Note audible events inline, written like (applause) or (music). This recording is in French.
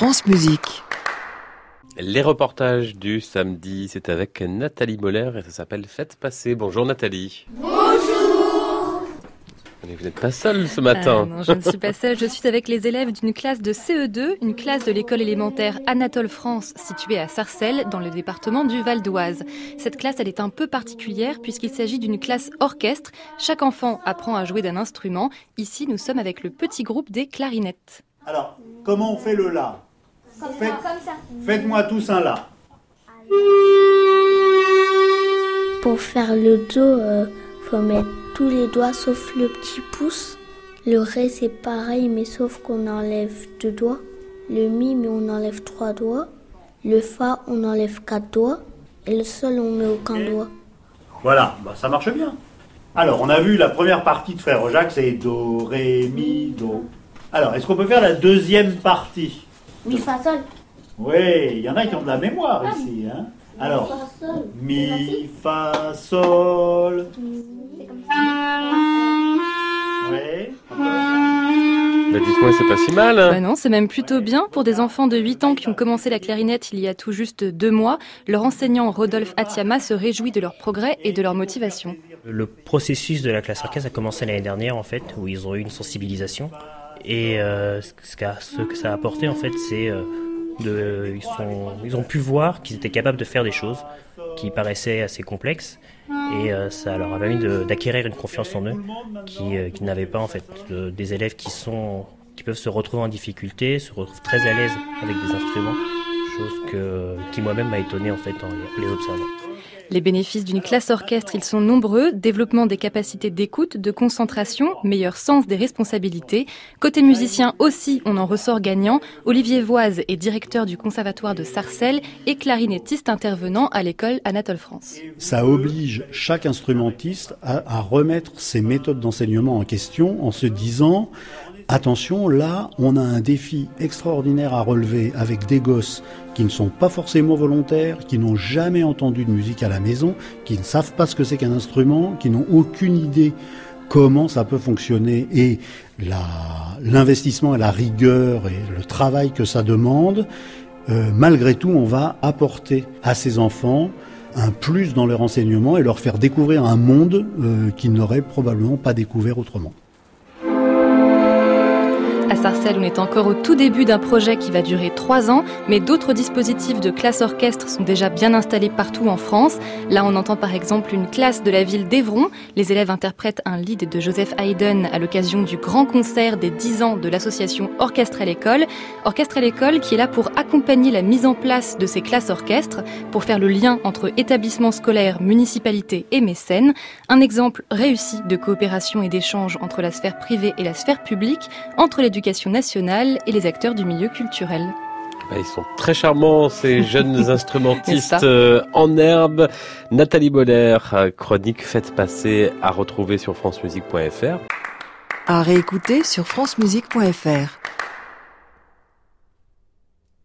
France Musique. Les reportages du samedi, c'est avec Nathalie Moller et ça s'appelle Faites passer. Bonjour Nathalie. Bonjour. Vous n'êtes pas seule ce matin. Euh, non, je ne suis pas seule. Je suis avec les élèves d'une classe de CE2, une classe de l'école élémentaire Anatole France, située à Sarcelles, dans le département du Val d'Oise. Cette classe, elle est un peu particulière puisqu'il s'agit d'une classe orchestre. Chaque enfant apprend à jouer d'un instrument. Ici, nous sommes avec le petit groupe des clarinettes. Alors, comment on fait le La? Comme Faites- ça, comme ça. Faites-moi tous un La. Pour faire le do, euh, faut mettre tous les doigts sauf le petit pouce. Le ré c'est pareil mais sauf qu'on enlève deux doigts. Le mi mais on enlève trois doigts. Le fa on enlève quatre doigts. Et le sol on met aucun doigt. Voilà, bah, ça marche bien. Alors, on a vu la première partie de Frère Jacques, c'est Do, Ré, Mi, Do. Alors, est-ce qu'on peut faire la deuxième partie? Mi fa sol. Oui, il y en a qui ont de la mémoire ici. Hein Alors, fa sol. Mi, Fa, Sol. Oui. Bah, Dites-moi, c'est pas si mal. hein Bah non, c'est même plutôt bien pour des enfants de 8 ans qui ont commencé la clarinette il y a tout juste deux mois. Leur enseignant Rodolphe Atiama se réjouit de leur progrès et de leur motivation. Le processus de la classe orchestre a commencé l'année dernière en fait, où ils ont eu une sensibilisation. Et euh, ce, que ça a apporté en fait, c'est euh, de, ont pu voir qu'ils étaient capables de faire des choses qui paraissaient assez complexes. Et euh, ça leur a permis d'acquérir une confiance en eux qui, euh, qu'ils n'avaient pas en fait. De- des élèves qui sont qui peuvent se retrouver en difficulté, se retrouvent très à l'aise avec des instruments, chose qui moi-même m'a étonné en fait en les observant. Les bénéfices d'une classe orchestre, ils sont nombreux. Développement des capacités d'écoute, de concentration, meilleur sens des responsabilités. Côté musicien aussi, on en ressort gagnant. Olivier Voise est directeur du conservatoire de Sarcelles et clarinettiste intervenant à l'école Anatole France. ça oblige chaque instrumentiste à, à remettre ses méthodes d'enseignement en question en se disant attention, là, on a un défi extraordinaire à relever avec des gosses qui ne sont pas forcément volontaires, qui n'ont jamais entendu de musique à la maison, qui ne savent pas ce que c'est qu'un instrument, qui n'ont aucune idée comment ça peut fonctionner et l'investissement et la rigueur et le travail que ça demande, euh, malgré tout, on va apporter à ces enfants un plus dans leur enseignement et leur faire découvrir un monde euh, qu'ils n'auraient probablement pas découvert autrement. À Sarcelles, on est encore au tout début d'un projet qui va durer trois ans, mais d'autres dispositifs de classe orchestre sont déjà bien installés partout en France. Là, on entend par exemple une classe de la ville d'Evron. Les élèves interprètent un lead de Joseph Haydn à l'occasion du grand concert des 10 ans de l'association Orchestre à l'école. Orchestre à l'école qui est là pour accompagner la mise en place de ces classes orchestres, pour faire le lien entre établissements scolaires, municipalités et mécènes. Un exemple réussi de coopération et d'échange entre la sphère privée et la sphère publique, entre l'éducation nationale et les acteurs du milieu culturel. Bah, Ils sont très charmants, ces (laughs) jeunes instrumentistes euh, en herbe. Nathalie Boller, euh, chronique Faites passer à retrouver sur francemusique.fr. À réécouter sur francemusique.fr.